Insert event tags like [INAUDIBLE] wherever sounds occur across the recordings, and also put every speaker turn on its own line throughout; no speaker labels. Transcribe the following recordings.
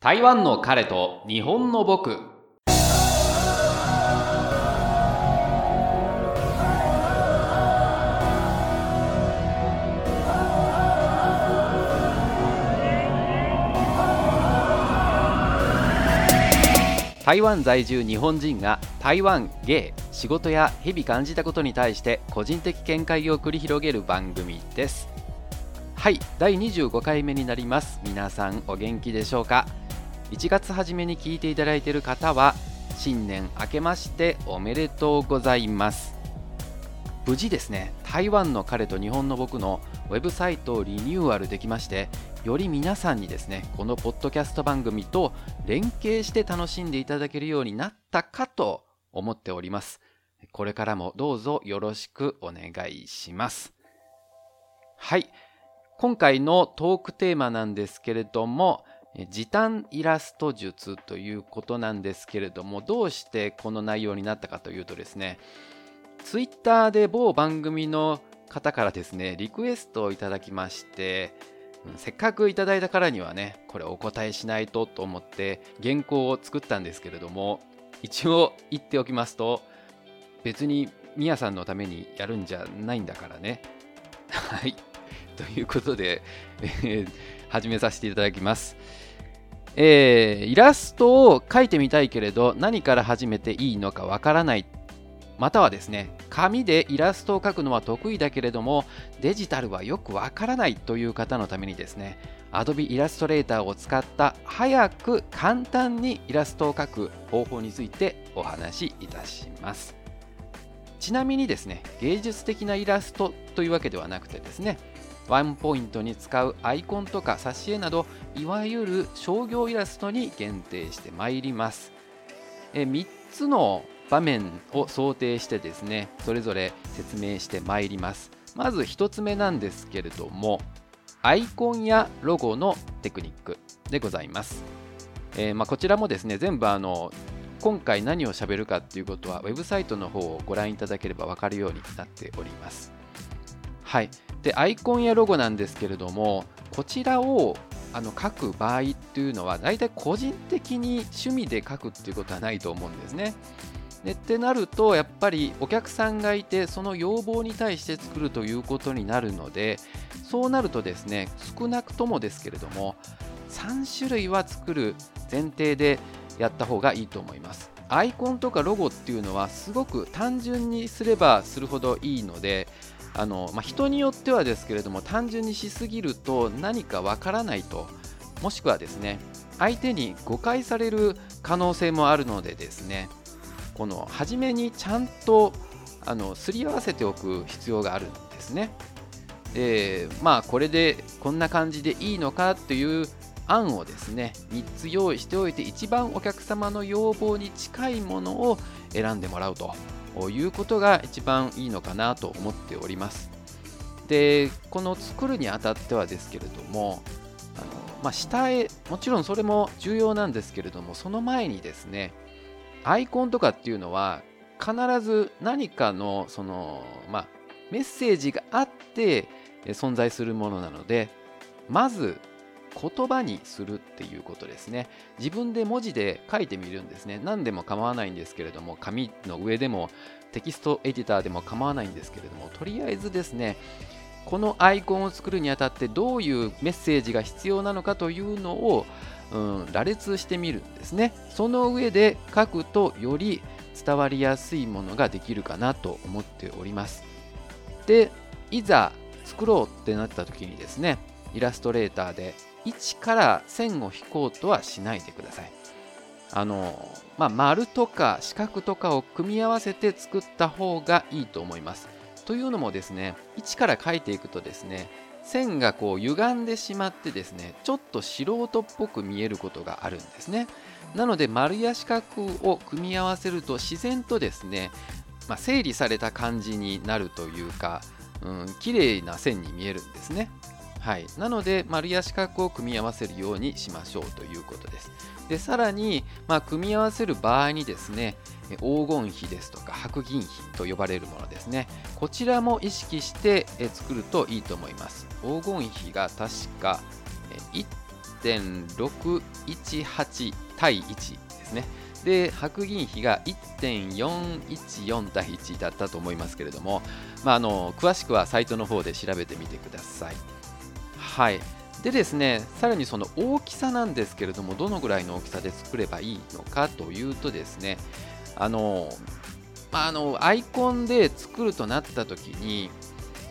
台湾の彼と日本の僕。台湾在住日本人が台湾芸仕事や日々感じたことに対して個人的見解を繰り広げる番組です。はい第25回目になります。皆さんお元気でしょうか？1月初めに聞いていただいている方は新年明けましておめでとうございます。無事ですね台湾の彼と日本の僕のウェブサイトをリニューアルできましてより皆さんにですねこのポッドキャスト番組と連携して楽しんでいただけるようになったかと思っております。これからもどうぞよろしくお願いします。はい。今回のトークテーマなんですけれども時短イラスト術ということなんですけれどもどうしてこの内容になったかというとですねツイッターで某番組の方からですねリクエストをいただきましてせっかくいただいたからにはねこれお答えしないとと思って原稿を作ったんですけれども一応言っておきますと別にみやさんのためにやるんじゃないんだからね。[LAUGHS] はい。ということで、え、始めさせていただきます。えー、イラストを描いてみたいけれど何から始めていいのかわからない。またはですね紙でイラストを描くのは得意だけれどもデジタルはよくわからない。という方のためにですね Adobe Illustrator を使った早く簡単にイラストを描く方法についてお話しいたします。ちなみにですね芸術的なイラストというわけではなくてですねワンポイントに使うアイコンとか挿絵などいわゆる商業イラストに限定してまいります。え3つの場面を想定してですねそれぞれ説明してまいります。まず1つ目なんですけれどもアイコンやロゴのテクニックでございます、えー、まあ、こちらもですね全部あの今回何を喋るかっていうことはウェブサイトの方をご覧いただければ分かるようになっております。はい。でアイコンやロゴなんですけれどもこちらをあの書く場合っていうのは大体個人的に趣味で書くっていうことはないと思うんですね。でってなるとやっぱりお客さんがいてその要望に対して作るということになるのでそうなるとですね少なくともですけれども3種類は作る前提でやった方がいいと思います。アイコンとかロゴっていうのはすごく単純にすればするほどいいのであの、まあ、人によってはですけれども単純にしすぎると何かわからないともしくはですね相手に誤解される可能性もあるのでですねこの初めにちゃんとあのすり合わせておく必要があるんですね。でまあこれでこんな感じでいいのかという案をですね3つ用意しておいて一番お客様の要望に近いものを選んでもらうということが一番いいのかなと思っております。でこの作るにあたってはですけれどもあの、まあ、下絵もちろんそれも重要なんですけれどもその前にですねアイコンとかっていうのは必ず何かのその、まあ、メッセージがあって存在するものなのでまず言葉にするっていうことですね。自分で文字で書いてみるんですね。何でも構わないんですけれども紙の上でもテキストエディターでも構わないんですけれどもとりあえずですねこのアイコンを作るにあたってどういうメッセージが必要なのかというのをうん、羅列してみるんですね。その上で書くとより伝わりやすいものができるかなと思っております。でいざ作ろうってなった時にですねイラストレーターで1から線を引こうとはしないでください。あのまあ、丸とか四角とかを組み合わせて作った方がいいと思います。というのもですね1から書いていくとですね線がこう歪んでしまってですねちょっと素人っぽく見えることがあるんですね。なので丸や四角を組み合わせると自然とですね、まあ、整理された感じになるというか、うん、綺麗な線に見えるんですね。はい、なので丸や四角を組み合わせるようにしましょうということです。でさらに、まあ、組み合わせる場合にですね黄金比ですとか白銀比と呼ばれるものですねこちらも意識して作るといいと思います黄金比が確か1.618対1ですね。で白銀比が1.414対1だったと思いますけれども、まあ、あの詳しくはサイトの方で調べてみてください。はい。でですねさらにその大きさなんですけれどもどのぐらいの大きさで作ればいいのかというとですねあの、まあ、あのアイコンで作るとなった時に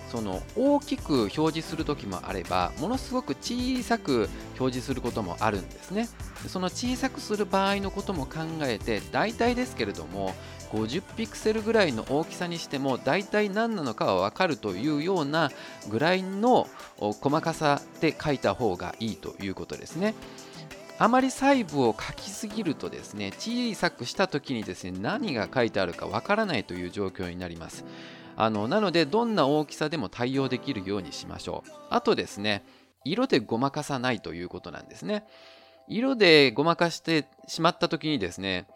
その大きく表示する時もあればものすごく小さく表示することもあるんですね。その小さくする場合のことも考えて大体ですけれども50ピクセルぐらいの大きさにしても大体何なのかは分かるというようなぐらいの細かさで書いた方がいいということですね。あまり細部を書きすぎるとですね小さくした時にですね何が書いてあるかわからないという状況になります。あのなのでどんな大きさでも対応できるようにしましょう。あとですね色でごまかさないということなんですね。色でごまかしてしまった時にですね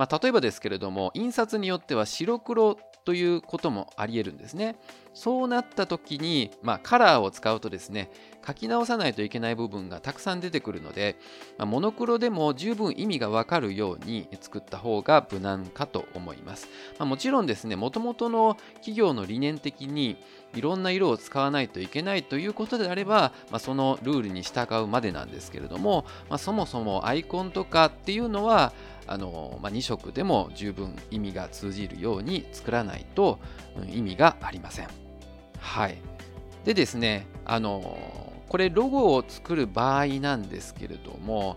まあ、例えばですけれども印刷によっては白黒ということもありえるんですね。そうなった時に、まあ、カラーを使うとですね書き直さないといけない部分がたくさん出てくるので、まあ、モノクロでも十分意味がわかるように作った方が無難かと思います。まあ、もちろんですねもともとの企業の理念的にいろんな色を使わないといけないということであれば、まあ、そのルールに従うまでなんですけれども、まあ、そもそもアイコンとかっていうのはあの、まあ、2色でも十分意味が通じるように作らないと、うん、意味がありません。はい。でですね、あのこれロゴを作る場合なんですけれども、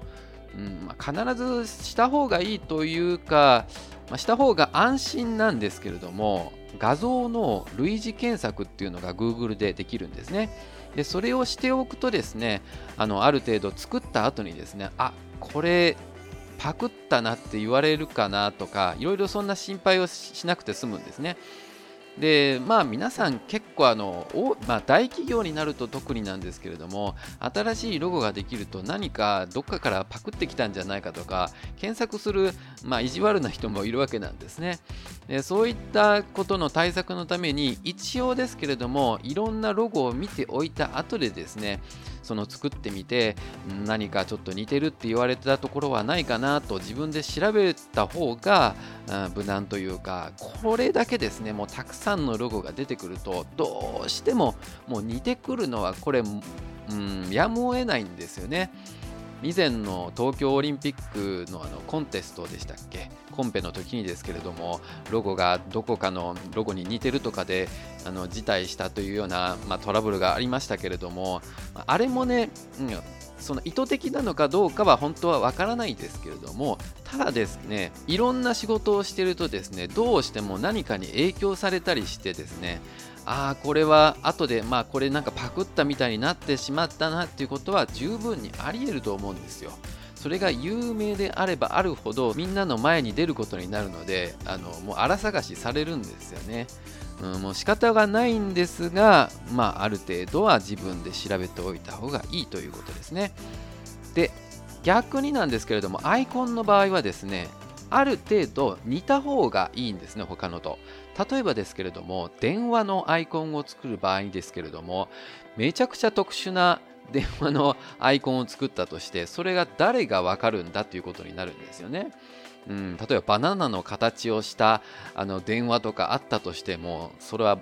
うんまあ、必ずした方がいいというか、まあ、した方が安心なんですけれども画像の類似検索っていうのが Google でできるんですね。でそれをしておくとですねあのある程度作った後にですねあこれパクったなって言われるかなとかいろいろそんな心配をしなくて済むんですね。でまあ皆さん結構あの、まあ、大企業になると特になんですけれども新しいロゴができると何かどっかからパクってきたんじゃないかとか検索する、まあ、意地悪な人もいるわけなんですねでそういったことの対策のために一応ですけれどもいろんなロゴを見ておいた後でですねその作ってみて何かちょっと似てるって言われたところはないかなと自分で調べた方が無難というかこれだけですねもうたくさんのロゴが出てくるとどうしてももう似てくるのはこれ、うん、やむを得ないんですよね。以前の東京オリンピックのあのコンテストでしたっけ？コンペの時にですけれどもロゴがどこかのロゴに似てるとかであの辞退したというような、まあ、トラブルがありましたけれどもあれもね、うん、その意図的なのかどうかは本当はわからないですけれどもただですねいろんな仕事をしてるとですねどうしても何かに影響されたりしてですねああこれは後でまあこれなんかパクったみたいになってしまったなっていうことは十分にあり得ると思うんですよ。それが有名であればあるほどみんなの前に出ることになるのであのもう荒探しされるんですよね。うん、もう仕方がないんですが、まあ、ある程度は自分で調べておいた方がいいということですね。で逆になんですけれどもアイコンの場合はですねある程度似た方がいいんですね他のと例えばですけれども電話のアイコンを作る場合ですけれどもめちゃくちゃ特殊な電話のアイコンを作ったとしてそれが誰がわかるんだということになるんですよね。うん、例えばバナナの形をしたあの電話とかあったとしてもそれは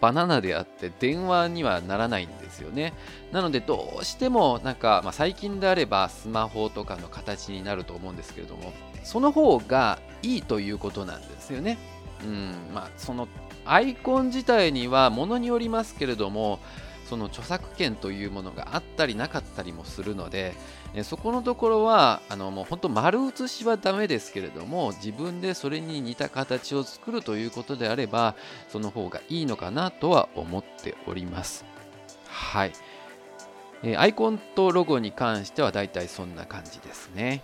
バナナであって電話にはならないんですよねなのでどうしてもなんか、まあ、最近であればスマホとかの形になると思うんですけれどもその方がいいということなんですよねうんまあそのアイコン自体にはものによりますけれどもその著作権というものがあったりなかったりもするのでそこのところはあのもう本当丸写しはダメですけれども自分でそれに似た形を作るということであればその方がいいのかなとは思っております。はい。アイコンとロゴに関してはだいたいそんな感じですね。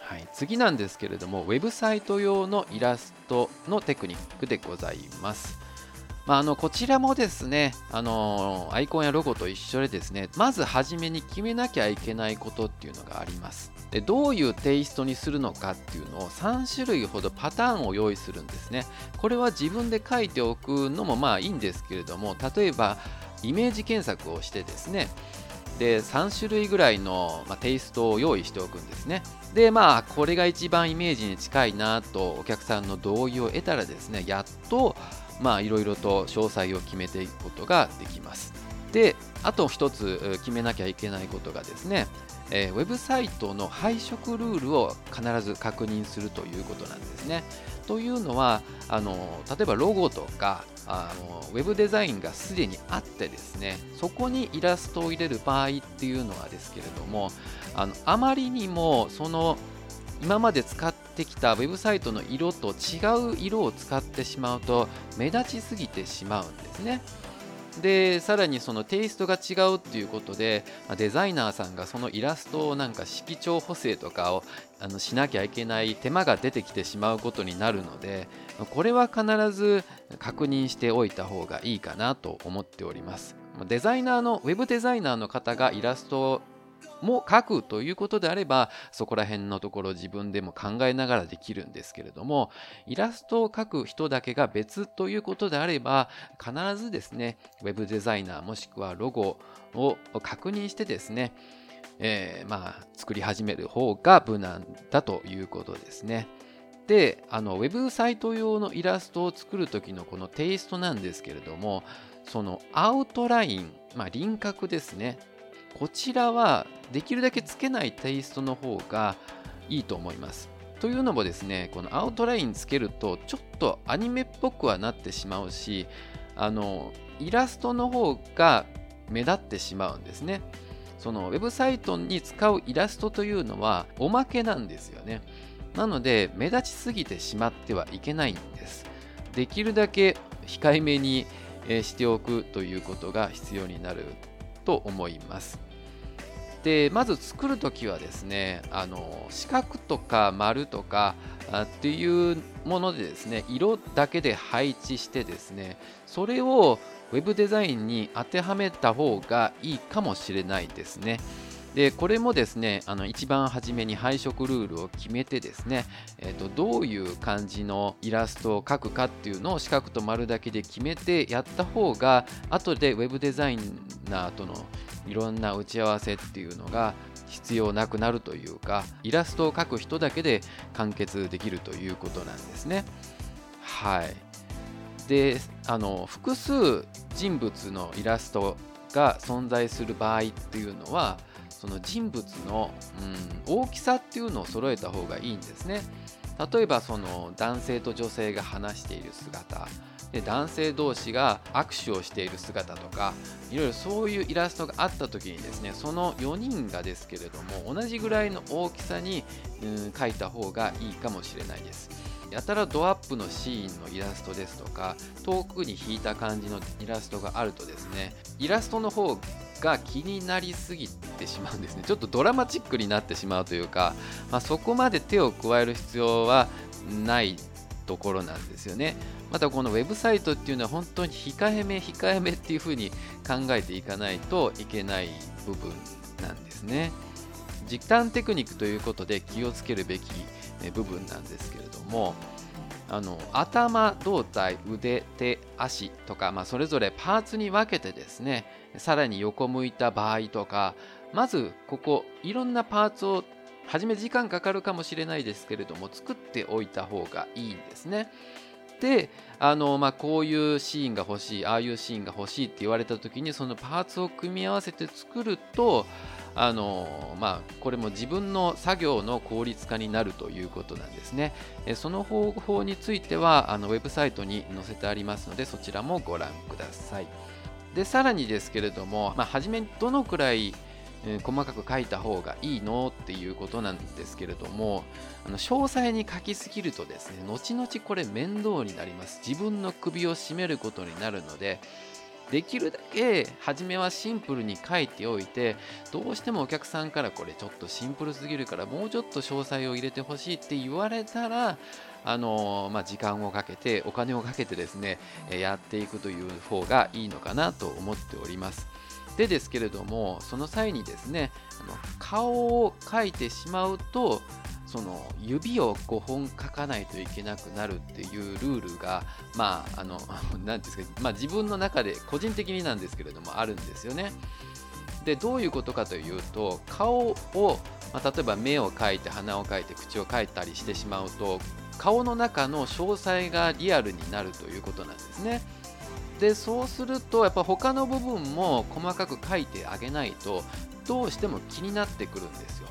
はい、次なんですけれどもウェブサイト用のイラストのテクニックでございます。まあ、あのこちらもですね、あのアイコンやロゴと一緒でですね、まず初めに決めなきゃいけないことっていうのがあります。でどういうテイストにするのかっていうのを3種類ほどパターンを用意するんですね。これは自分で書いておくのもまあいいんですけれども、例えばイメージ検索をしてですね、で3種類ぐらいの、まあ、テイストを用意しておくんですねでまあこれが一番イメージに近いなとお客さんの同意を得たらですねやっとまあいろいろと詳細を決めていくことができますであと一つ決めなきゃいけないことがですねえー、ウェブサイトの配色ルールを必ず確認するということなんですね。というのはあの例えばロゴとかあのウェブデザインがすでにあってですねそこにイラストを入れる場合っていうのはですけれどもあのあまりにもその今まで使ってきたウェブサイトの色と違う色を使ってしまうと目立ちすぎてしまうんですね。でさらにそのテイストが違うっていうことでデザイナーさんがそのイラストをなんか色調補正とかをあのしなきゃいけない手間が出てきてしまうことになるのでこれは必ず確認しておいた方がいいかなと思っておりますデザイナーのウェブデザイナーの方がイラストも書くということであればそこら辺のところ自分でも考えながらできるんですけれどもイラストを描く人だけが別ということであれば必ずですねウェブデザイナーもしくはロゴを確認してですねえー、まあ作り始める方が無難だということですね。であのウェブサイト用のイラストを作る時のこのテイストなんですけれどもそのアウトライン、まあ、輪郭ですねこちらはできるだけつけないテイストの方がいいと思います。というのもですね、このアウトラインつけるとちょっとアニメっぽくはなってしまうし、あのイラストの方が目立ってしまうんですね。そのウェブサイトに使うイラストというのはおまけなんですよね。なので目立ちすぎてしまってはいけないんです。できるだけ控えめにしておくということが必要になると思います。でまず作る時はですねあの四角とか丸とかあっていうものでですね色だけで配置してですねそれをウェブデザインに当てはめた方がいいかもしれないですね。でこれもですねあの一番初めに配色ルールを決めてですね、えーと、どういう感じのイラストを描くかっていうのを四角と丸だけで決めてやった方が後でウェブデザインナーとのいろんな打ち合わせっていうのが必要なくなるというかイラストを描く人だけで完結できるということなんですね。はいであの複数人物のイラストが存在する場合っていうのはその人物の、うん、大きさっていうのを揃えた方がいいんですね。例えばその男性と女性が話している姿で男性同士が握手をしている姿とかいろいろそういうイラストがあった時にですねその4人がですけれども同じぐらいの大きさに、うん、描いた方がいいかもしれないです。やたらドアップのシーンのイラストですとか遠くに引いた感じのイラストがあるとですねイラストの方が気になりすぎてしまうんですねちょっとドラマチックになってしまうというか、まあ、そこまで手を加える必要はないところなんですよねまたこのウェブサイトっていうのは本当に控えめ控えめっていうふうに考えていかないといけない部分なんですね実感テクニックということで気をつけるべき部分なんですけれどもあの頭胴体腕手足とか、まあ、それぞれパーツに分けてですねさらに横向いた場合とかまずここいろんなパーツを初め時間かかるかもしれないですけれども作っておいた方がいいんですね。であの、まあ、こういうシーンが欲しいああいうシーンが欲しいって言われた時にそのパーツを組み合わせて作るとあのまあ、これも自分の作業の効率化になるということなんですね。その方法についてはあのウェブサイトに載せてありますのでそちらもご覧ください。でさらにですけれども、まあ、初めどのくらいえ細かく書いた方がいいのっていうことなんですけれどもあの詳細に書きすぎるとですね後々これ面倒になります自分の首を絞めることになるのでできるだけ初めはシンプルに書いておいてどうしてもお客さんからこれちょっとシンプルすぎるからもうちょっと詳細を入れてほしいって言われたらあのまあ、時間をかけてお金をかけてですねやっていくという方がいいのかなと思っております。でですけれどもその際にですねあの顔を描いてしまうとその指を5本書かないといけなくなるっていうルールがまああの [LAUGHS] 何ですか、まあ、自分の中で個人的になんですけれどもあるんですよね。でどういうことかというと顔を、まあ、例えば目を描いて鼻を描いて口を描いたりしてしまうと顔の中の詳細がリアルになるということなんですね。でそうするとやっぱ他の部分も細かく書いてあげないとどうしても気になってくるんですよ。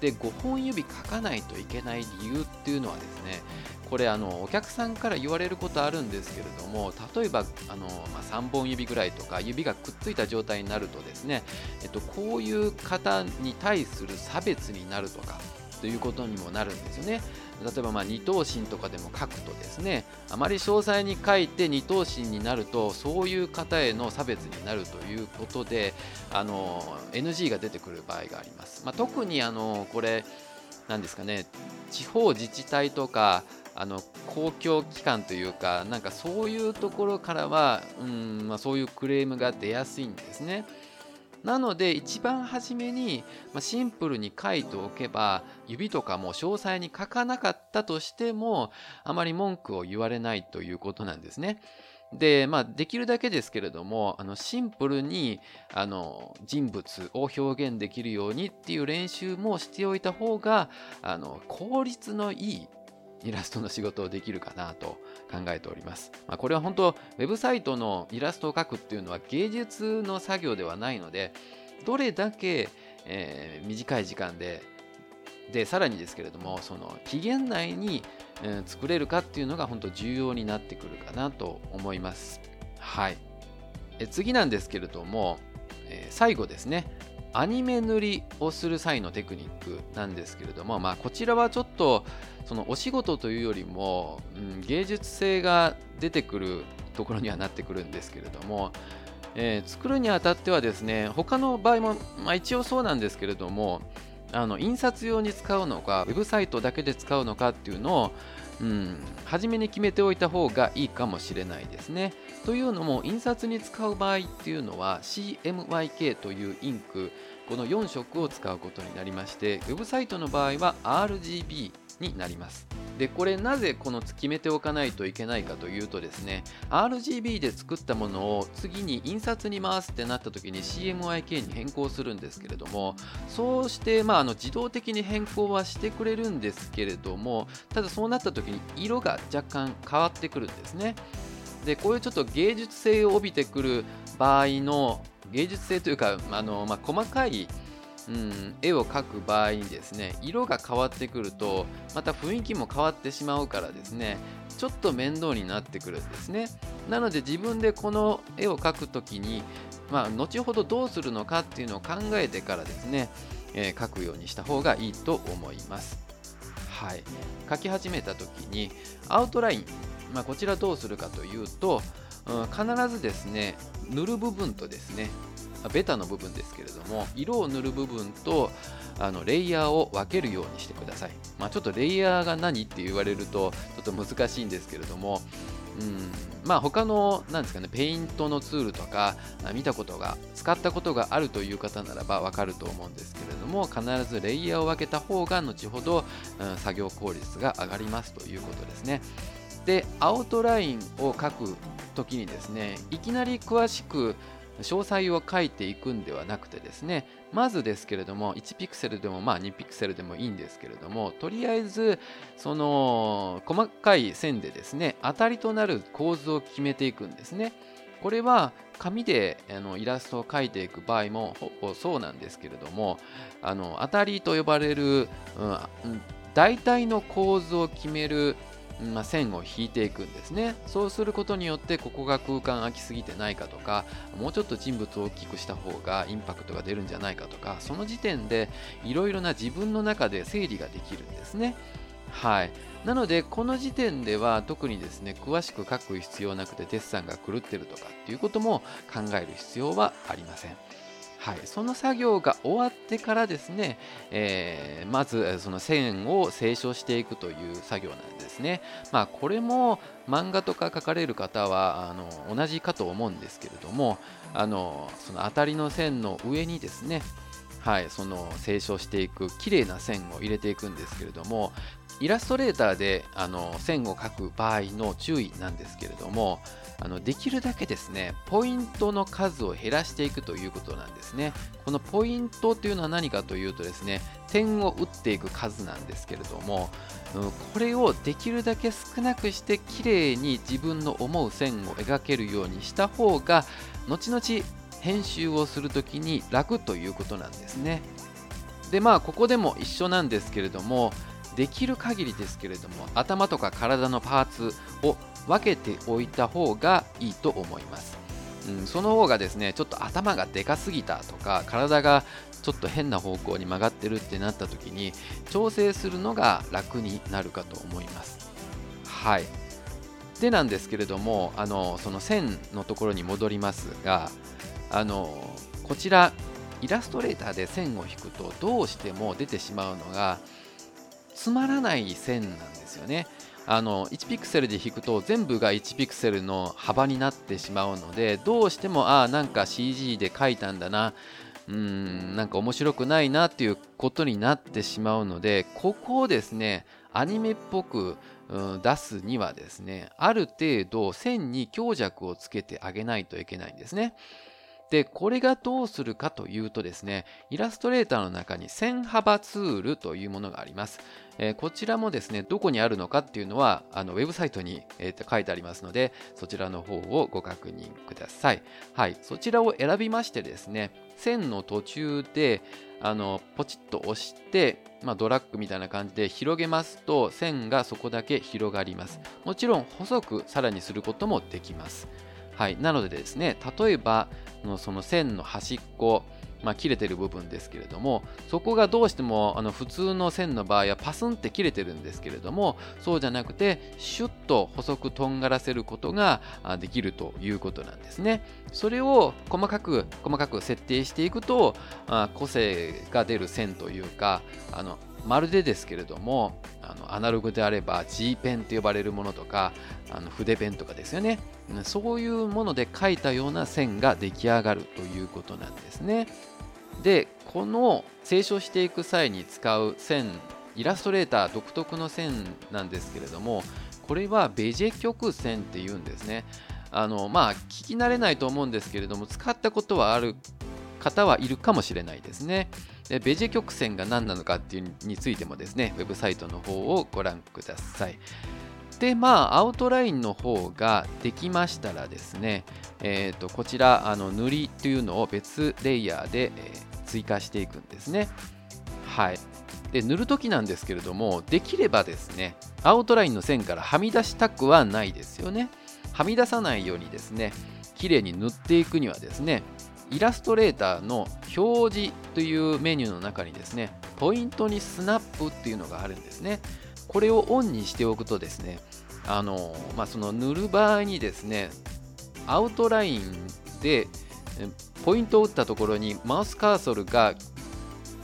で5本指書かないといけない理由っていうのはですねこれあのお客さんから言われることあるんですけれども例えばあの、まあ、3本指ぐらいとか指がくっついた状態になるとですね、えっと、こういう方に対する差別になるとかということにもなるんですよね。例えばまあ二頭身とかでも書くとですねあまり詳細に書いて二頭身になるとそういう方への差別になるということであの NG が出てくる場合があります。まあ、特にあのこれ何ですかね地方自治体とかあの公共機関というかなんかそういうところからはうん、まあ、そういうクレームが出やすいんですね。なので一番初めにシンプルに書いておけば指とかも詳細に書かなかったとしてもあまり文句を言われないということなんですね。で、まあ、できるだけですけれども、あのシンプルにあの人物を表現できるようにっていう練習もしておいた方があの効率のいいイラストの仕事をできるかなと考えております。まあ、これは本当、ウェブサイトのイラストを描くっていうのは芸術の作業ではないので、どれだけ、えー、短い時間で、で、さらにですけれども、その期限内に、えー、作れるかっていうのが本当重要になってくるかなと思います。はい。え次なんですけれども、えー、最後ですね。アニメ塗りをする際のテクニックなんですけれども、まあ、こちらはちょっとそのお仕事というよりも、うん、芸術性が出てくるところにはなってくるんですけれども、えー、作るにあたってはですね他の場合も、まあ、一応そうなんですけれどもあの印刷用に使うのかウェブサイトだけで使うのかっていうのを、うん、初めに決めておいた方がいいかもしれないですね。というのも印刷に使う場合っていうのは CMYK というインクこの4色を使うことになりましてウェブサイトの場合は RGB になります。でこれなぜこの決めておかないといけないかというとですね RGB で作ったものを次に印刷に回すってなった時に CMYK に変更するんですけれどもそうして、まあ、あの自動的に変更はしてくれるんですけれどもただそうなった時に色が若干変わってくるんですねでこういうちょっと芸術性を帯びてくる場合の芸術性というかあの、まあ、細かいうん、絵を描く場合にですね色が変わってくるとまた雰囲気も変わってしまうからですねちょっと面倒になってくるんですね。なので自分でこの絵を描くときにまあ後ほどどうするのかっていうのを考えてからですね、えー、描くようにした方がいいと思います。はい。描き始めた時にアウトライン、まあ、こちらどうするかというと、うん、必ずですね塗る部分とですねベタの部分ですけれども色を塗る部分とあのレイヤーを分けるようにしてください、まあ、ちょっとレイヤーが何って言われるとちょっと難しいんですけれどもうんまあ他のなんですかねペイントのツールとか見たことが使ったことがあるという方ならばわかると思うんですけれども必ずレイヤーを分けた方が後ほど、うん、作業効率が上がりますということですね。でアウトラインを書く時にですねいきなり詳しく詳細を書いていくんではなくてですねまずですけれども1ピクセルでもまあ2ピクセルでもいいんですけれどもとりあえずその細かい線でですね当たりとなる構図を決めていくんですね。これは紙であのイラストを描いていく場合もほぼそうなんですけれどもあの当たりと呼ばれる、うん、大体の構図を決めるまあ、線を引いていくんですね。そうすることによってここが空間空きすぎてないかとかもうちょっと人物を大きくした方がインパクトが出るんじゃないかとかその時点でいろいろな自分の中で整理ができるんですね。はい。なのでこの時点では特にですね詳しく書く必要なくてデッサンが狂ってるとかっていうことも考える必要はありません。はい、その作業が終わってからですね、えー、まずその線を清書していくという作業なんですね。まあ、これも漫画とか描かれる方はあの同じかと思うんですけれどもあのその当たりの線の上にですねはい、その清書していく綺麗な線を入れていくんですけれどもイラストレーターであの線を描く場合の注意なんですけれどもあのできるだけですねポイントの数を減らしていくということなんですね。このポイントというのは何かというとですね点を打っていく数なんですけれども、これをできるだけ少なくして綺麗に自分の思う線を描けるようにした方が後々編集をするときに楽ということなんですね。でまあここでも一緒なんですけれどもできる限りですけれども頭とか体のパーツを分けておいた方がいいと思います、うん、その方がですねちょっと頭がでかすぎたとか体がちょっと変な方向に曲がってるってなった時に調整するのが楽になるかと思います。はい。でなんですけれどもあのその線のところに戻りますがあのこちらイラストレーターで線を引くとどうしても出てしまうのがつまらない線なんですよね。あの1ピクセルで引くと全部が1ピクセルの幅になってしまうのでどうしてもああなんか CG で描いたんだなうんなんか面白くないなっていうことになってしまうのでここをですねアニメっぽく、出すにはですねある程度線に強弱をつけてあげないといけないんですね。で、これがどうするかというとですね、イラストレーターの中に線幅ツールというものがあります。えー、こちらもですね、どこにあるのかっていうのは、あのウェブサイトに、えー、と書いてありますので、そちらの方をご確認ください。はい、そちらを選びましてですね、線の途中で、あのポチッと押して、まあ、ドラッグみたいな感じで広げますと線がそこだけ広がります。もちろん細くさらにすることもできます。はい、なのでですね例えばのその線の端っこ、まあ、切れてる部分ですけれどもそこがどうしてもあの普通の線の場合はパスンって切れてるんですけれどもそうじゃなくてシュッと細くとんがらせることができるということなんですね。それを細かく細かく設定していくと個性が出る線というかあのまるでですけれどもあのアナログであれば G ペンと呼ばれるものとかあの筆ペンとかですよね。そういうもので描いたような線が出来上がるということなんですね。でこの清書していく際に使う線イラストレーター独特の線なんですけれどもこれはベジェ曲線っていうんですね。あのまあ聞き慣れないと思うんですけれども使ったことはある方はいるかもしれないですね。でベジェ曲線が何なのかっていうについてもですね、ウェブサイトの方をご覧ください。で、まあ、アウトラインの方ができましたらですね、えー、とこちら、あの塗りというのを別レイヤーで、えー、追加していくんですね。はい。で、塗るときなんですけれども、できればですね、アウトラインの線からはみ出したくはないですよね。はみ出さないようにですね、綺麗に塗っていくにはですね、イラストレーターの表示というメニューの中にですね、ポイントにスナップっていうのがあるんですね。これをオンにしておくとですね、あのまあ、その塗る場合にですね、アウトラインでポイントを打ったところにマウスカーソルが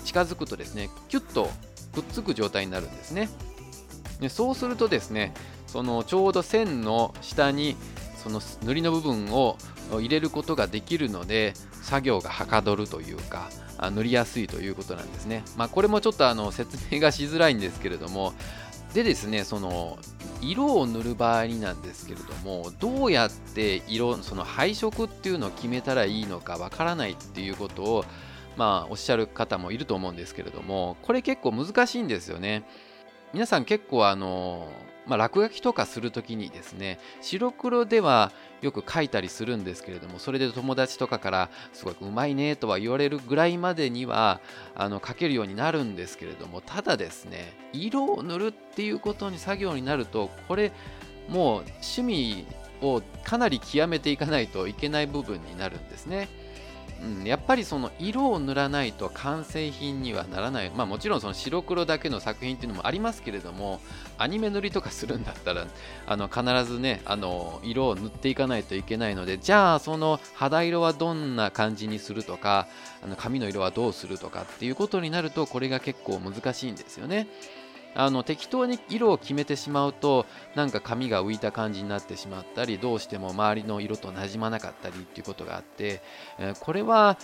近づくとですね、キュッとくっつく状態になるんですね。でそうするとですね、そのちょうど線の下にその塗りの部分をを入れることができるので作業がはかどるというか塗りやすいということなんですね。まあ、これもちょっとあの説明がしづらいんですけれどもでですねその色を塗る場合になんですけれどもどうやって色その配色っていうのを決めたらいいのかわからないっていうことをまあおっしゃる方もいると思うんですけれどもこれ結構難しいんですよね。皆さん結構あのまあ、落書きとかするときにですね白黒ではよく書いたりするんですけれどもそれで友達とかからすごくうまいねとは言われるぐらいまでにはあの書けるようになるんですけれどもただですね色を塗るっていうことに作業になるとこれもう趣味をかなり極めていかないといけない部分になるんですね。うん、やっぱりその色を塗らないと完成品にはならない、まあ、もちろんその白黒だけの作品っていうのもありますけれどもアニメ塗りとかするんだったらあの必ずねあの色を塗っていかないといけないのでじゃあその肌色はどんな感じにするとかあの髪の色はどうするとかっていうことになるとこれが結構難しいんですよね。あの適当に色を決めてしまうとなんか髪が浮いた感じになってしまったりどうしても周りの色となじまなかったりっていうことがあって、えこれは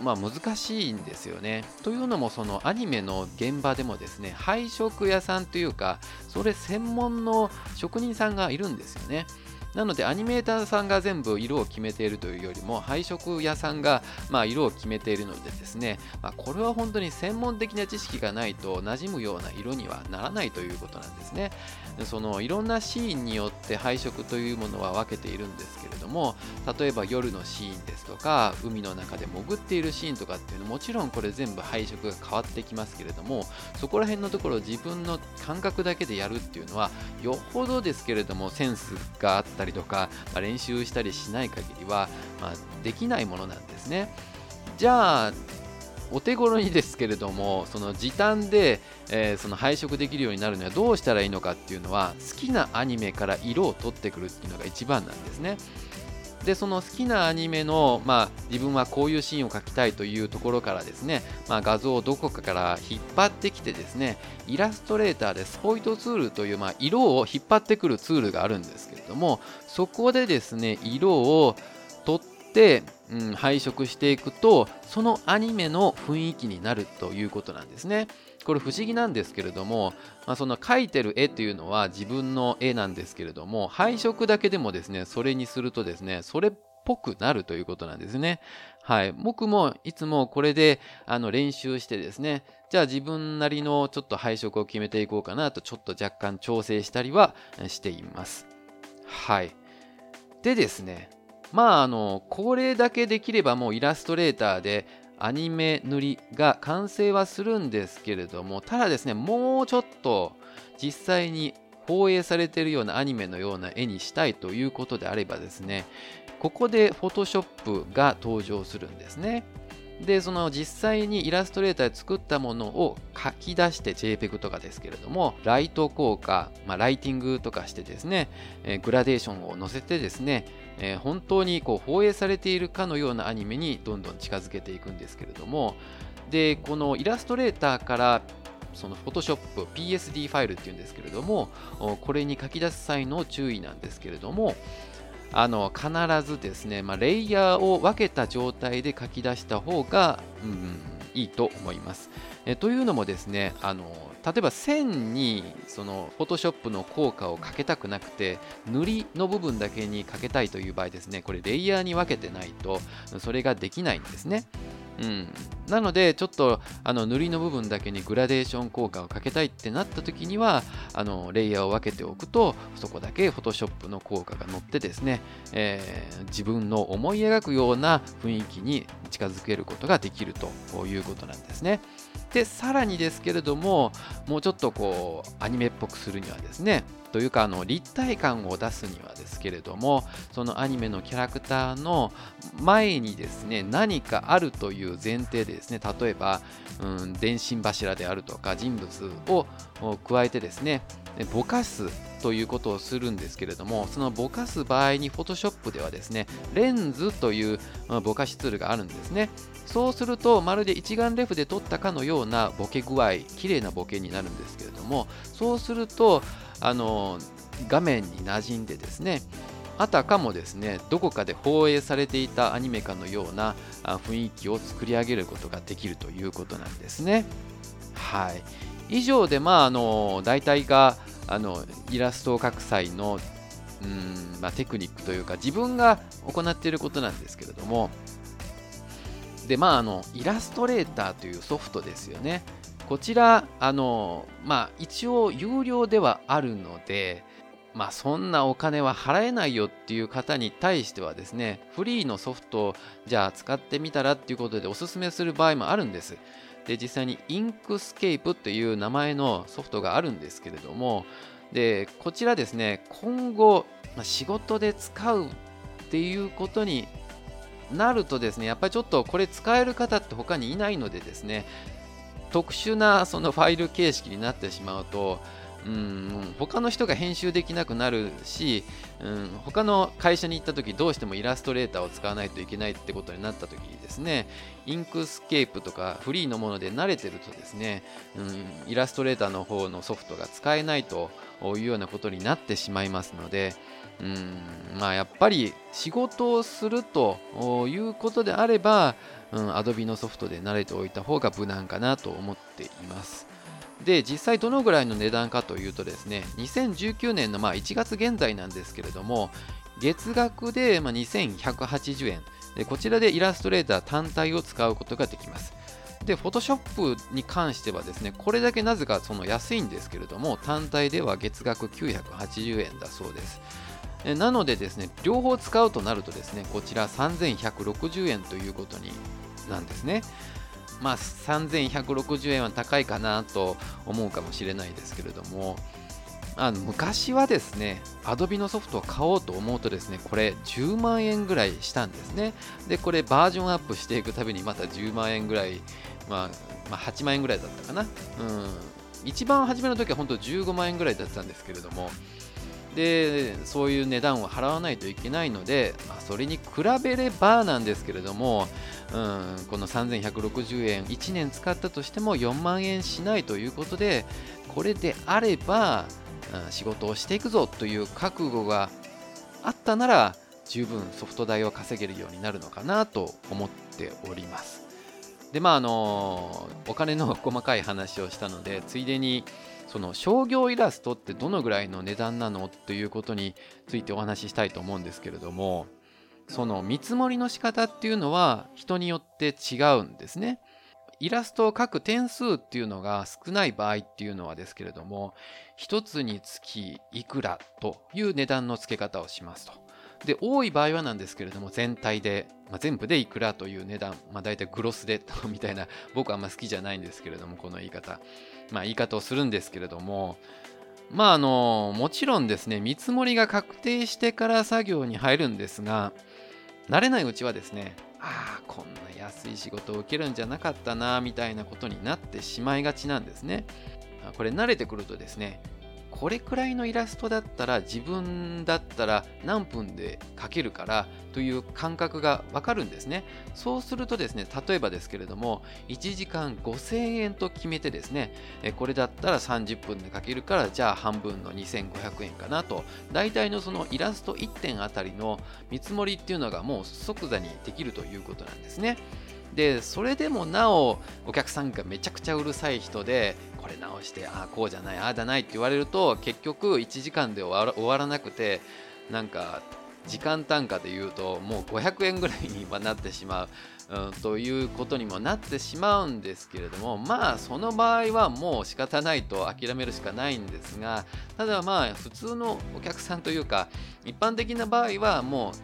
まあ、難しいんですよね。というのもそのアニメの現場でもですね配色屋さんというかそれ専門の職人さんがいるんですよね。なのでアニメーターさんが全部色を決めているというよりも配色屋さんがまあ色を決めているのでですね、まあ、これは本当に専門的な知識がないと馴染むような色にはならないということなんですね。そのいろんなシーンによって配色というものは分けているんですけれども例えば夜のシーンですとか海の中で潜っているシーンとかっていうのもちろんこれ全部配色が変わってきますけれどもそこら辺のところ自分の感覚だけでやるっていうのはよほどですけれどもセンスがあったりとか、まあ、練習したりしない限りは、まあ、できないものなんですね。じゃあお手頃にですけれどもその時短で、えー、その配色できるようになるにはどうしたらいいのかっていうのは好きなアニメから色を取ってくるっていうのが一番なんですね。でその好きなアニメの、まあ、自分はこういうシーンを描きたいというところからですね、まあ、画像をどこかから引っ張ってきてですねイラストレーターでスポイトツールという、まあ、色を引っ張ってくるツールがあるんですけれどもそこでですね色を取って、うん、配色していくとそのアニメの雰囲気になるということなんですね。これ不思議なんですけれども、まあ、その描いてる絵っていうのは自分の絵なんですけれども配色だけでもですねそれにするとですねそれっぽくなるということなんですね。はい、僕もいつもこれであの練習してですねじゃあ自分なりのちょっと配色を決めていこうかなとちょっと若干調整したりはしています。はい。でですねまああのこれだけできればもうイラストレーターでアニメ塗りが完成はするんですけれどもただですねもうちょっと実際に放映されているようなアニメのような絵にしたいということであればですねここで Photoshop が登場するんですね。でその実際にイラストレーターで作ったものを書き出して JPEG とかですけれどもライト効果、まあ、ライティングとかしてですね、えー、グラデーションを載せてですね、えー、本当にこう放映されているかのようなアニメにどんどん近づけていくんですけれどもでこのイラストレーターからその Photoshop PSD ファイルっていうんですけれどもこれに書き出す際の注意なんですけれどもあの必ずですね、まあ、レイヤーを分けた状態で書き出した方が、うん、いいと思います。えというのもですねあの例えば線にその Photoshop の効果をかけたくなくて塗りの部分だけにかけたいという場合ですねこれレイヤーに分けてないとそれができないんですね。うん、なのでちょっとあの塗りの部分だけにグラデーション効果をかけたいってなった時にはあのレイヤーを分けておくとそこだけ Photoshop の効果が乗ってですね、えー、自分の思い描くような雰囲気に近づけることができるということなんですね。でさらにですけれどももうちょっとこうアニメっぽくするにはですねというかあの立体感を出すにはですけれどもそのアニメのキャラクターの前にですね何かあるという前提でですね例えば、うん、電信柱であるとか人物を加えてですねぼかすということをするんですけれどもそのぼかす場合に Photoshop ではですねレンズというぼかしツールがあるんですねそうするとまるで一眼レフで撮ったかのようなボケ具合綺麗なボケになるんですけれどもそうするとあの画面に馴染んでですねあたかもですねどこかで放映されていたアニメかのような雰囲気を作り上げることができるということなんですね。はい、以上でまああの大体があのイラストを描く際のうん、まあ、テクニックというか自分が行っていることなんですけれどもでまああのイラストレーターというソフトですよねこちら、あの、まあ、一応有料ではあるので、まあ、そんなお金は払えないよっていう方に対してはですね、フリーのソフトをじゃあ使ってみたらっていうことでおすすめする場合もあるんです。で、実際に Inkscape という名前のソフトがあるんですけれども、で、こちらですね、今後、ま、仕事で使うっていうことになるとですね、やっぱりちょっとこれ使える方って他にいないのでですね、特殊なそのファイル形式になってしまうとうん他の人が編集できなくなるし、うん、他の会社に行った時どうしてもイラストレーターを使わないといけないってことになった時にですね Inkscape とかフリーのもので慣れてるとですね、うん、イラストレーターの方のソフトが使えないというようなことになってしまいますので、うんまあ、やっぱり仕事をするということであれば、うん、Adobe のソフトで慣れておいた方が無難かなと思っています。で実際どのぐらいの値段かというとですね2019年のま1月現在なんですけれども月額でま2180円でこちらでイラストレーター単体を使うことができますで、Photoshop に関してはですね、これだけなぜかその安いんですけれども、単体では月額980円だそうです。なのでですね、両方使うとなるとですね、こちら3160円ということになんですね。まあ、3160円は高いかなと思うかもしれないですけれども、あの昔はですね、Adobe のソフトを買おうと思うとですね、これ10万円ぐらいしたんですね。で、これバージョンアップしていくたびにまた10万円ぐらい、まあ、まあ、8万円ぐらいだったかな。うん。一番初めの時は本当15万円ぐらいだったんですけれども、でそういう値段を払わないといけないので、まあ、それに比べればなんですけれども、うん、この3160円1年使ったとしても4万円しないということでこれであれば、うん、仕事をしていくぞという覚悟があったなら十分ソフト代を稼げるようになるのかなと思っております。でまああのお金の細かい話をしたのでついでにその商業イラストってどのぐらいの値段なのということについてお話ししたいと思うんですけれどもその見積もりの仕方っていうのは人によって違うんですね。イラストを描く点数っていうのが少ない場合っていうのはですけれども1つにつきいくらという値段の付け方をしますと。で多い場合はなんですけれども全体で、まあ、全部でいくらという値段、まあ、大体グロスでみたいな僕はあんま好きじゃないんですけれどもこの言い方まあ、言い方をするんですけれども、まああのもちろんですね見積もりが確定してから作業に入るんですが慣れないうちはですねああこんな安い仕事を受けるんじゃなかったなみたいなことになってしまいがちなんですね。これ慣れてくるとですねこれくらいのイラストだったら自分だったら何分で描けるからという感覚がわかるんですね。そうするとですね、例えばですけれども、1時間5000円と決めてですね、これだったら30分で描けるから、じゃあ半分の2500円かなと、大体のそのイラスト1点あたりの見積もりっていうのがもう即座にできるということなんですね。でそれでもなおお客さんがめちゃくちゃうるさい人でこれ直してああこうじゃないああじゃないって言われると結局1時間で終わらなくてなんか時間単価で言うともう500円ぐらいにはなってしまう、うん、ということにもなってしまうんですけれどもまあその場合はもう仕方ないと諦めるしかないんですがただまあ普通のお客さんというか一般的な場合はもう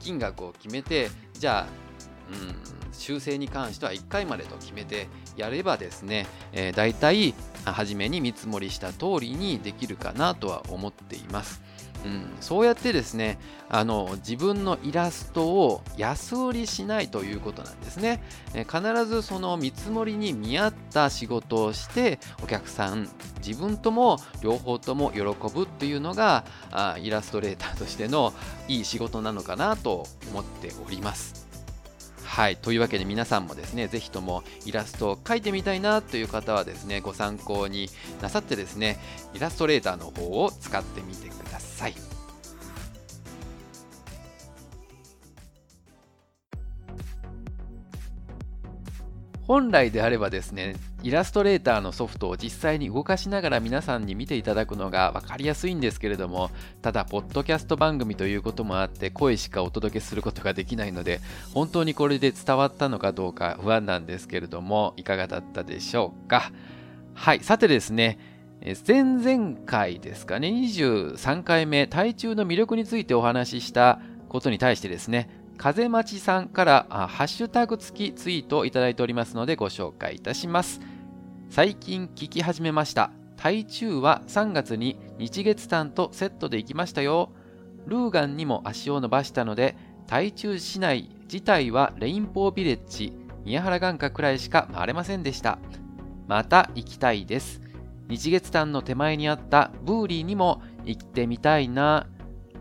金額を決めてじゃあ、うん修正に関しては1回までと決めてやればですね、えー、大体初めに見積もりした通りにできるかなとは思っています。うん、そうやってですねあの自分のイラストを安売りしないということなんですね、え必ずその見積もりに見合った仕事をしてお客さん自分とも両方とも喜ぶっていうのがあイラストレーターとしてのいい仕事なのかなと思っておりますはい、というわけで皆さんもですね、ぜひともイラストを描いてみたいなという方はですね、ご参考になさってですね、イラストレーターの方を使ってみてください。本来であればですね、イラストレーターのソフトを実際に動かしながら皆さんに見ていただくのが分かりやすいんですけれども、ただ、ポッドキャスト番組ということもあって声しかお届けすることができないので、本当にこれで伝わったのかどうか不安なんですけれども、いかがだったでしょうか。はい、さてですね、前々回ですかね、23回目、台中の魅力についてお話ししたことに対してですね、風待ちさんからハッシュタグ付きツイートをいただいておりますのでご紹介いたします。最近聞き始めました。台中は3月に日月潭とセットで行きましたよ。ルーガンにも足を伸ばしたので、台中市内自体はレインボービレッジ、宮原眼科くらいしか回れませんでした。また行きたいです。日月潭の手前にあったブーリーにも行ってみたいな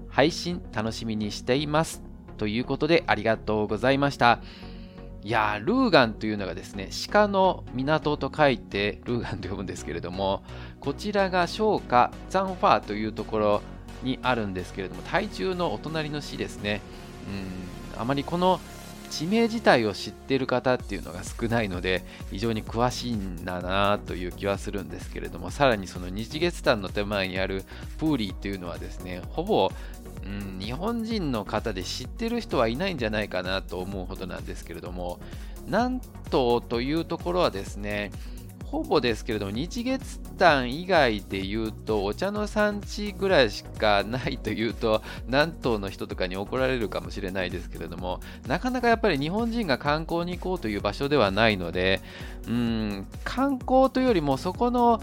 配信楽しみにしていますということでありがとうございました。いやルーガンというのがですね鹿の港と書いてルーガンと呼ぶんですけれどもこちらが商家ザンファーというところにあるんですけれども台中のお隣の市ですね。うんあまりこの地名自体を知っている方っていうのが少ないので非常に詳しいんだなという気はするんですけれどもさらにその日月潭の手前にあるプーリーっていうのはですねほぼ、うん、日本人の方で知ってる人はいないんじゃないかなと思うほどなんですけれども南東というところはですねほぼですけれども、日月潭以外で言うと、お茶の産地ぐらいしかないというと、南東の人とかに怒られるかもしれないですけれども、なかなかやっぱり日本人が観光に行こうという場所ではないので、うん、観光というよりもそこの、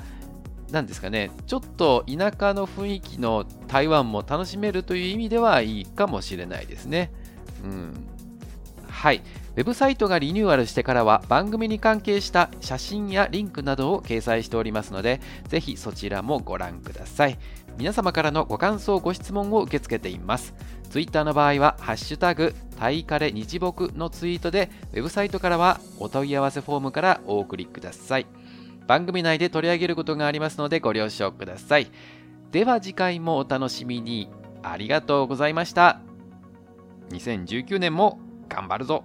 なんですかね、ちょっと田舎の雰囲気の台湾も楽しめるという意味ではいいかもしれないですね。うん、はい。ウェブサイトがリニューアルしてからは番組に関係した写真やリンクなどを掲載しておりますので、ぜひそちらもご覧ください。皆様からのご感想、ご質問を受け付けています。Twitter の場合は、ハッシュタグ、タイカレ日木のツイートで、ウェブサイトからはお問い合わせフォームからお送りください。番組内で取り上げることがありますのでご了承ください。では次回もお楽しみに。ありがとうございました。2019年も頑張るぞ。